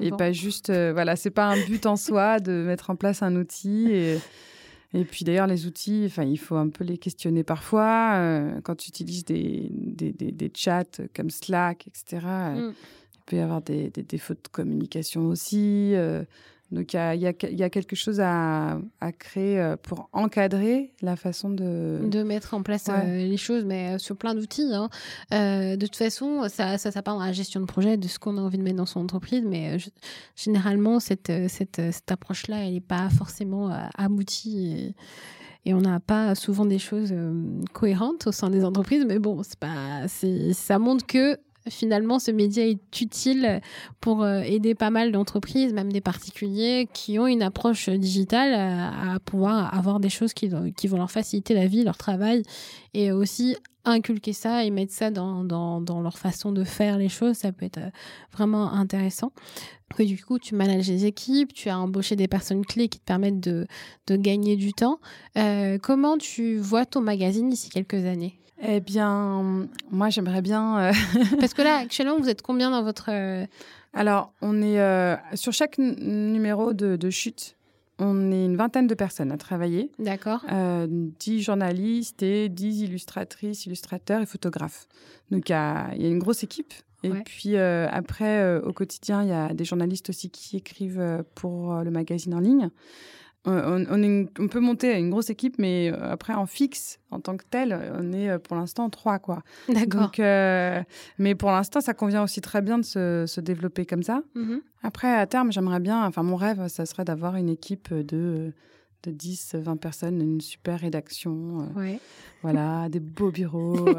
[SPEAKER 2] et pas juste voilà c'est pas un but en soi de mettre en place un outil et et puis d'ailleurs, les outils, enfin, il faut un peu les questionner parfois. Euh, quand tu utilises des, des, des, chats comme Slack, etc., euh, mm. il peut y avoir des, défauts de communication aussi. Euh, donc il y a, y, y a, quelque chose à, à, créer euh, pour encadrer la façon de...
[SPEAKER 1] De mettre en place euh, les choses, mais euh, sur plein d'outils. Hein. de toute façon, ça, ça, ça part dans la gestion de projet, de ce qu'on a envie de mettre dans son entreprise, mais généralement, cette, cette, cette approche-là, elle n'est pas forcément aboutie. Et et on n'a pas souvent des choses cohérentes au sein des entreprises mais bon c'est pas ça montre que finalement, ce média est utile pour euh, aider pas mal d'entreprises, même des particuliers qui ont une approche digitale euh, à, pouvoir avoir des choses qui, vont leur faciliter la vie, leur travail et aussi inculquer ça et mettre ça dans, leur façon de faire les choses, ça peut être euh, vraiment intéressant. que du coup tu manages les équipes, tu as embauché des personnes clés qui te permettent de, gagner du temps. Comment tu vois ton magazine d'ici quelques années?
[SPEAKER 2] Eh bien, moi j'aimerais bien... Euh,
[SPEAKER 1] Parce que là, actuellement, vous êtes combien dans votre...
[SPEAKER 2] Alors, on est sur chaque numéro de, de chute, on est une vingtaine de personnes à travailler.
[SPEAKER 1] D'accord.
[SPEAKER 2] Euh, 10 journalistes et 10 illustratrices, illustrateurs et photographes. Donc il y a, une grosse équipe. Et puis euh, après, euh, au quotidien, il y a des journalistes aussi qui écrivent euh, pour le magazine en ligne. On, peut monter à une grosse équipe, mais après en fixe, en tant que tel, on est pour l'instant trois, quoi.
[SPEAKER 1] D'accord.
[SPEAKER 2] mais pour l'instant, ça convient aussi très bien de se, développer comme ça. Mm-hmm. Après, à terme, j'aimerais bien, enfin, mon rêve, ça serait d'avoir une équipe de de 10, 20 personnes, une super rédaction.
[SPEAKER 1] Euh,
[SPEAKER 2] voilà, des beaux bureaux.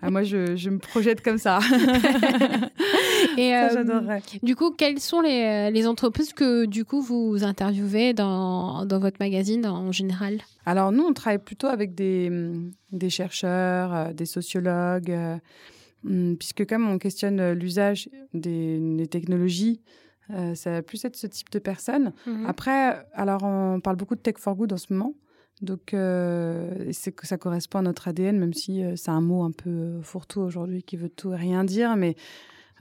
[SPEAKER 2] Ah, moi, je, me projette comme ça.
[SPEAKER 1] Et euh, j'adorerais. Du coup, quelles sont les, les, entreprises que du coup vous interviewez dans, dans votre magazine en général?
[SPEAKER 2] Alors nous, on travaille plutôt avec des, des chercheurs, euh, des sociologues, hum, puisque comme on questionne l'usage des, des technologies, euh, ça va plus être ce type de personne. Mhm. Après, alors on parle beaucoup de tech for good en ce moment. Donc, euh, c'est que ça correspond à notre ADN, même si euh, c'est un mot un peu fourre-tout aujourd'hui qui veut tout et rien dire. Mais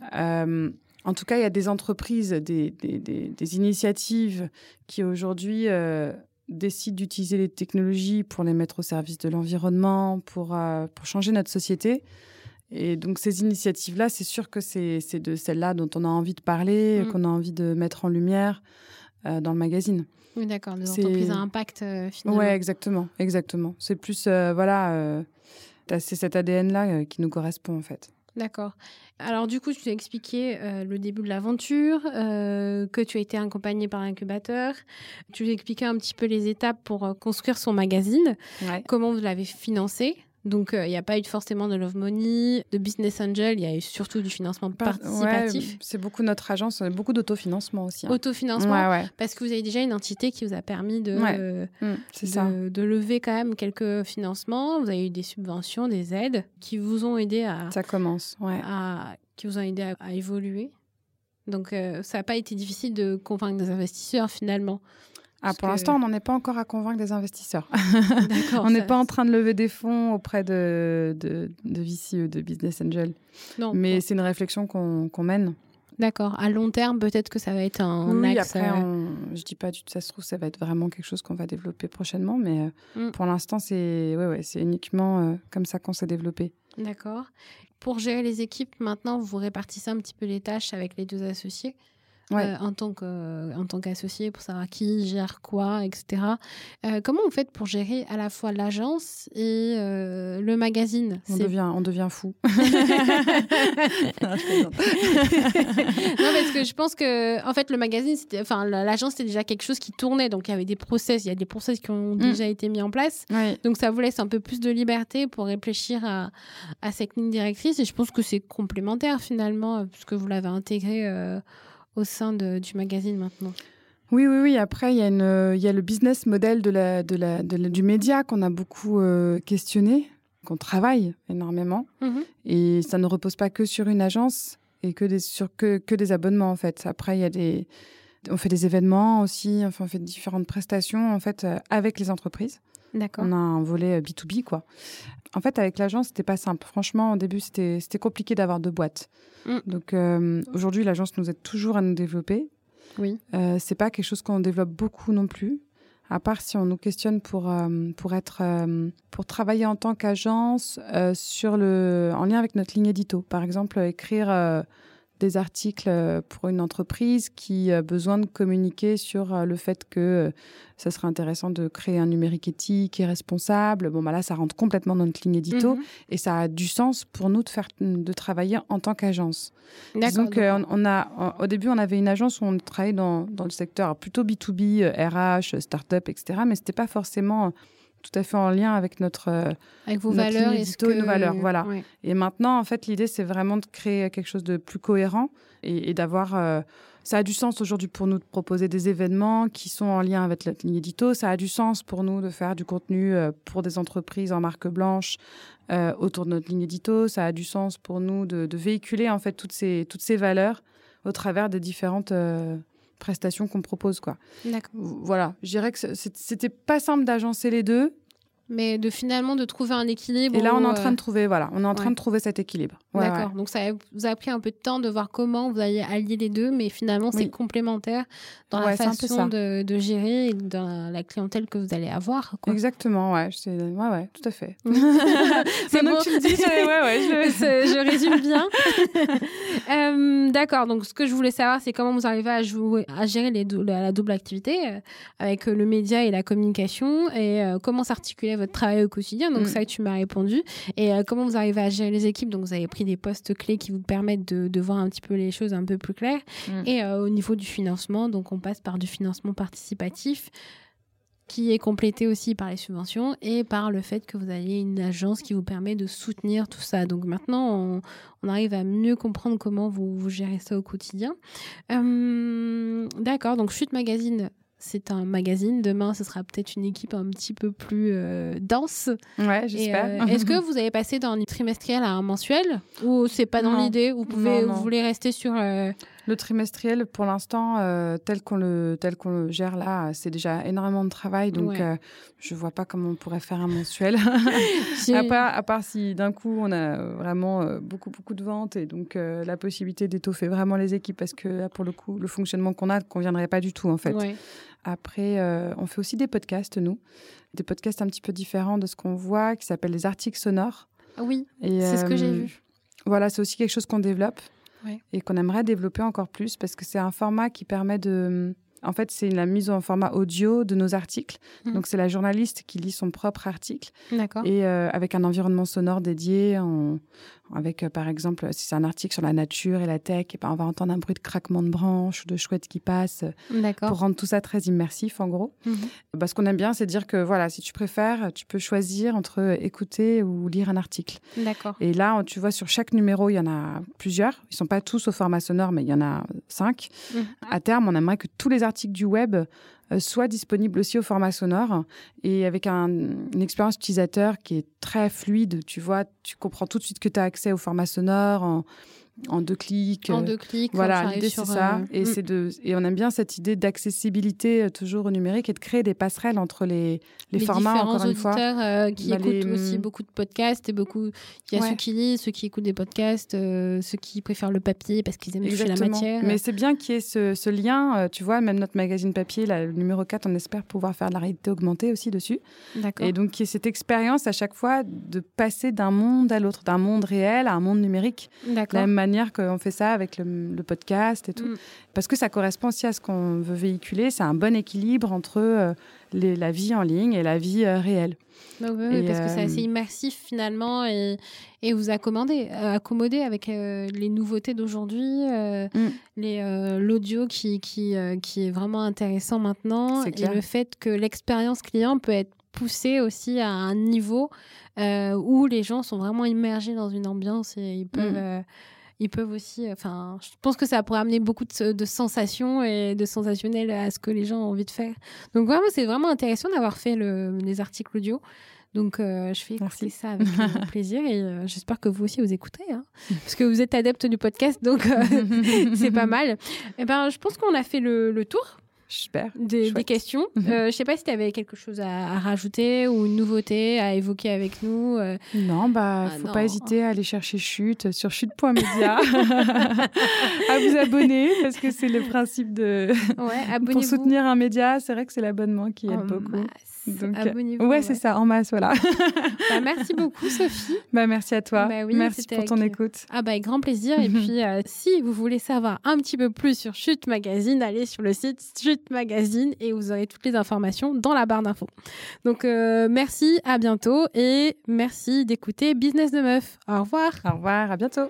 [SPEAKER 2] en tout cas, il y a des entreprises, des, des, des, initiatives qui aujourd'hui décident d'utiliser les technologies pour les mettre au service de l'environnement, pour, pour changer notre société. Et donc ces initiatives-là, c'est sûr que c'est de celles-là dont on a envie de parler, mm. qu'on a envie de mettre en lumière euh, dans le magazine.
[SPEAKER 1] Oui, d'accord, des entreprises à impact euh, finalement.
[SPEAKER 2] Oui, exactement, exactement. C'est plus, euh, voilà, c'est cet ADN-là qui nous correspond en fait.
[SPEAKER 1] D'accord. Alors du coup, tu as expliqué le début de l'aventure, que tu as été accompagné par un incubateur. Tu as expliqué un petit peu les étapes pour construire son magazine, comment vous l'avez financé? Donc, euh, il n'y a pas eu forcément de Love Money, de Business Angel, il y a eu surtout du financement participatif.
[SPEAKER 2] c'est beaucoup notre agence, beaucoup d'autofinancement aussi.
[SPEAKER 1] Hein. Autofinancement, parce que vous avez déjà une entité qui vous a permis de, mmh, de, lever quand même quelques financements. Vous avez eu des subventions, des aides qui vous ont aidé à.
[SPEAKER 2] Ça commence.
[SPEAKER 1] À, qui vous ont aidé à, évoluer. Donc, euh, ça n'a pas été difficile de convaincre des investisseurs finalement.
[SPEAKER 2] Ah, pour l'instant, on n'en est pas encore à convaincre des investisseurs. on n'est pas en train de lever des fonds auprès de, de, de VC, de Business Angel. Non, Mais c'est une réflexion qu'on mène.
[SPEAKER 1] D'accord. À long terme, peut-être que ça va être un
[SPEAKER 2] oui, après, euh, je dis pas du tout, ça se trouve, ça va être vraiment quelque chose qu'on va développer prochainement. Mais euh, mm. pour l'instant, c'est ouais, ouais, c'est uniquement euh, comme ça qu'on s'est développé.
[SPEAKER 1] D'accord. Pour gérer les équipes, maintenant, vous répartissez un petit peu les tâches avec les deux associés euh, en tant que en tant qu'associé pour savoir qui gère quoi, etc. Euh, comment vous faites pour gérer à la fois l'agence et euh, le magazine?
[SPEAKER 2] On devient on devient fou.
[SPEAKER 1] non, parce que je pense que en fait le magazine, enfin l'agence c'était déjà quelque chose qui tournait, donc il y avait des process, il y a des process qui ont mm. déjà été mis en place, donc ça vous laisse un peu plus de liberté pour réfléchir à, à cette ligne directrice. Et je pense que c'est complémentaire finalement puisque vous l'avez intégré au sein du magazine maintenant.
[SPEAKER 2] Oui, oui, oui. Après, il y, a il y a le business model de la, de la, du média qu'on a beaucoup euh, questionné, qu'on travaille énormément. Mhm. Et ça ne repose pas que sur une agence et que des, sur que, que des abonnements, en fait. Après, il y a des, on fait des événements aussi, enfin, on fait différentes prestations, en fait, euh, avec les entreprises. On a un volet B2B, euh, quoi. En fait, avec l'agence, c'était pas simple. Franchement, au début, c'était compliqué d'avoir deux boîtes. Mm. Donc, euh, aujourd'hui, l'agence nous aide toujours à nous développer.
[SPEAKER 1] Oui.
[SPEAKER 2] Euh, c'est pas quelque chose qu'on développe beaucoup non plus. À part si on nous questionne pour, euh, pour, être, pour travailler en tant qu'agence sur le, en lien avec notre ligne édito. Par exemple, écrire des articles euh, pour une entreprise qui a besoin de communiquer sur euh, le fait que euh, ça serait intéressant de créer un numérique éthique et responsable. Bon, bah là, ça rentre complètement dans notre ligne édito mhm. et ça a du sens pour nous de faire de travailler en tant qu'agence. Donc, on, a, au début, on avait une agence où on travaillait dans, dans le secteur plutôt B2B, RH, start-up, etc. Mais c'était pas forcément tout à fait en lien avec notre
[SPEAKER 1] euh, avec vos valeurs et,
[SPEAKER 2] nos valeurs voilà et maintenant en fait l'idée c'est vraiment de créer quelque chose de plus cohérent et, d'avoir euh, ça a du sens aujourd'hui pour nous de proposer des événements qui sont en lien avec la ligne édito. Ça a du sens pour nous de faire du contenu euh, pour des entreprises en marque blanche autour de notre ligne édito. Ça a du sens pour nous de, de véhiculer en fait toutes ces toutes ces valeurs au travers des différentes prestations qu'on propose. Quoi. Voilà, je dirais que c'était pas simple d'agencer les deux
[SPEAKER 1] mais de finalement de trouver un équilibre.
[SPEAKER 2] Et là, on est en train de trouver, voilà, on est en train de trouver cet équilibre.
[SPEAKER 1] D'accord. Donc ça vous a pris un peu de temps de voir comment vous alliez allier les deux, mais finalement c'est complémentaire dans la façon de, de, gérer et dans la clientèle que vous allez avoir.
[SPEAKER 2] Exactement, ouais, ouais, ouais, tout à fait.
[SPEAKER 1] c'est bon. tu le dis, ouais, ouais, je... je... résume bien. Euh, d'accord. Donc ce que je voulais savoir, c'est comment vous arrivez à jouer, à gérer les la double activité euh, avec le média et la communication et euh, comment s'articuler votre travail au quotidien. Donc, mm. ça, tu m'as répondu. Et euh, comment vous arrivez à gérer les équipes? Donc, vous avez pris des postes clés qui vous permettent de, de voir un petit peu les choses un peu plus claires. Mm. Et euh, au niveau du financement, donc, on passe par du financement participatif qui est complété aussi par les subventions et par le fait que vous ayez une agence qui vous permet de soutenir tout ça. Donc maintenant, on, on arrive à mieux comprendre comment vous, vous gérez ça au quotidien. Euh, d'accord, donc Chute Magazine, c'est un magazine. Demain, ce sera peut-être une équipe un petit peu plus euh, dense.
[SPEAKER 2] Ouais, j'espère.
[SPEAKER 1] Euh, est-ce que vous avez passé d'un trimestriel à un mensuel? Ou c'est pas dans l'idée? Vous pouvez, vous voulez rester sur euh,
[SPEAKER 2] le trimestriel pour l'instant tel qu'on le tel qu'on le gère là, c'est déjà énormément de travail, donc je je vois pas comment on pourrait faire un mensuel. à part à part si d'un coup on a vraiment beaucoup beaucoup de ventes et donc la possibilité d'étoffer vraiment les équipes parce que là pour le coup le fonctionnement qu'on a ne conviendrait pas du tout en fait. Après, euh, on fait aussi des podcasts, nous. Des podcasts un petit peu différents de ce qu'on voit, qui s'appellent les articles sonores.
[SPEAKER 1] Oui, c'est ce que j'ai euh, vu.
[SPEAKER 2] Voilà, c'est aussi quelque chose qu'on développe et qu'on aimerait développer encore plus parce que c'est un format qui permet de... En fait, c'est la mise en format audio de nos articles. Mmh. Donc, c'est la journaliste qui lit son propre article.
[SPEAKER 1] D'accord.
[SPEAKER 2] Et euh, avec un environnement sonore dédié, en, avec euh, par exemple si c'est un article sur la nature et la tech, et ben, on va entendre un bruit de craquement de branches ou de chouettes qui passent pour rendre tout ça très immersif en gros. Bah, ce qu'on aime bien, c'est dire que voilà, si tu préfères, tu peux choisir entre écouter ou lire un article.
[SPEAKER 1] D'accord.
[SPEAKER 2] Et là, tu vois, sur chaque numéro, il y en a plusieurs. Ils sont pas tous au format sonore, mais il y en a cinq. Mhm. À terme, on aimerait que tous les articles du web euh, soit disponible aussi au format sonore et avec un, une expérience utilisateur qui est très fluide. Tu vois, tu comprends tout de suite que tu as accès au format sonore. En, en deux clics.
[SPEAKER 1] En deux clics.
[SPEAKER 2] Voilà, l'idée c'est ça. Euh, et, mm. c'est de, et on aime bien cette idée d'accessibilité euh, toujours au numérique et de créer des passerelles entre les, les, formats, encore une fois.
[SPEAKER 1] Euh, qui bah, écoutent aussi mm. beaucoup de podcasts et beaucoup. Il y a ceux qui lisent, ceux qui écoutent des podcasts, ceux qui préfèrent le papier parce qu'ils aiment toucher la matière.
[SPEAKER 2] Mais c'est bien qu'il y ait ce, ce lien. tu vois, même notre magazine papier, là, le numéro 4, on espère pouvoir faire de la réalité augmentée aussi dessus. Et donc, qu'il y ait cette expérience à chaque fois de passer d'un monde à l'autre, d'un monde réel à un monde numérique.
[SPEAKER 1] D'accord
[SPEAKER 2] manière qu'on fait ça avec le, podcast et tout. Mm. Parce que ça correspond aussi à ce qu'on veut véhiculer. C'est un bon équilibre entre euh, la vie en ligne et la vie euh, réelle.
[SPEAKER 1] Oui, parce que c'est assez euh, immersif finalement et, et vous accommodez, accommoder avec les nouveautés d'aujourd'hui, mm. l'audio qui, qui, qui est vraiment intéressant maintenant et le fait que l'expérience client peut être poussée aussi à un niveau où les gens sont vraiment immergés dans une ambiance et ils peuvent... Mm ils peuvent aussi. Euh, enfin, je pense que ça pourrait amener beaucoup de, sensations et de sensationnel à ce que les gens ont envie de faire. Donc vraiment, c'est vraiment intéressant d'avoir fait le, les articles audio. Donc, euh, je fais écouter ça avec euh, plaisir et j'espère que vous aussi vous écoutez, hein, parce que vous êtes adepte du podcast, donc c'est pas mal. Et eh ben, je pense qu'on a fait le, le tour.
[SPEAKER 2] Super.
[SPEAKER 1] Des, questions. Mhm. Euh, je sais pas si tu avais quelque chose à, rajouter ou une nouveauté à évoquer avec nous. Euh.
[SPEAKER 2] Non, bah, ah, faut pas hésiter à aller chercher Chute sur chute.media, à vous abonner parce que c'est le principe de.
[SPEAKER 1] Ouais,
[SPEAKER 2] Pour soutenir un média, c'est vrai que c'est l'abonnement qui aide beaucoup.
[SPEAKER 1] Donc, Abonnez-vous.
[SPEAKER 2] Ouais, c'est ça, en masse, voilà.
[SPEAKER 1] Bah, merci beaucoup, Sophie.
[SPEAKER 2] Bah, merci à toi. Bah merci pour ton écoute.
[SPEAKER 1] Ah, bah, avec grand plaisir. Et puis, euh, si vous voulez savoir un petit peu plus sur Chute Magazine, allez sur le site Chute Magazine et vous aurez toutes les informations dans la barre d'infos. Donc, euh, merci, à bientôt et merci d'écouter Business de Meuf. Au revoir.
[SPEAKER 2] Au revoir, à bientôt.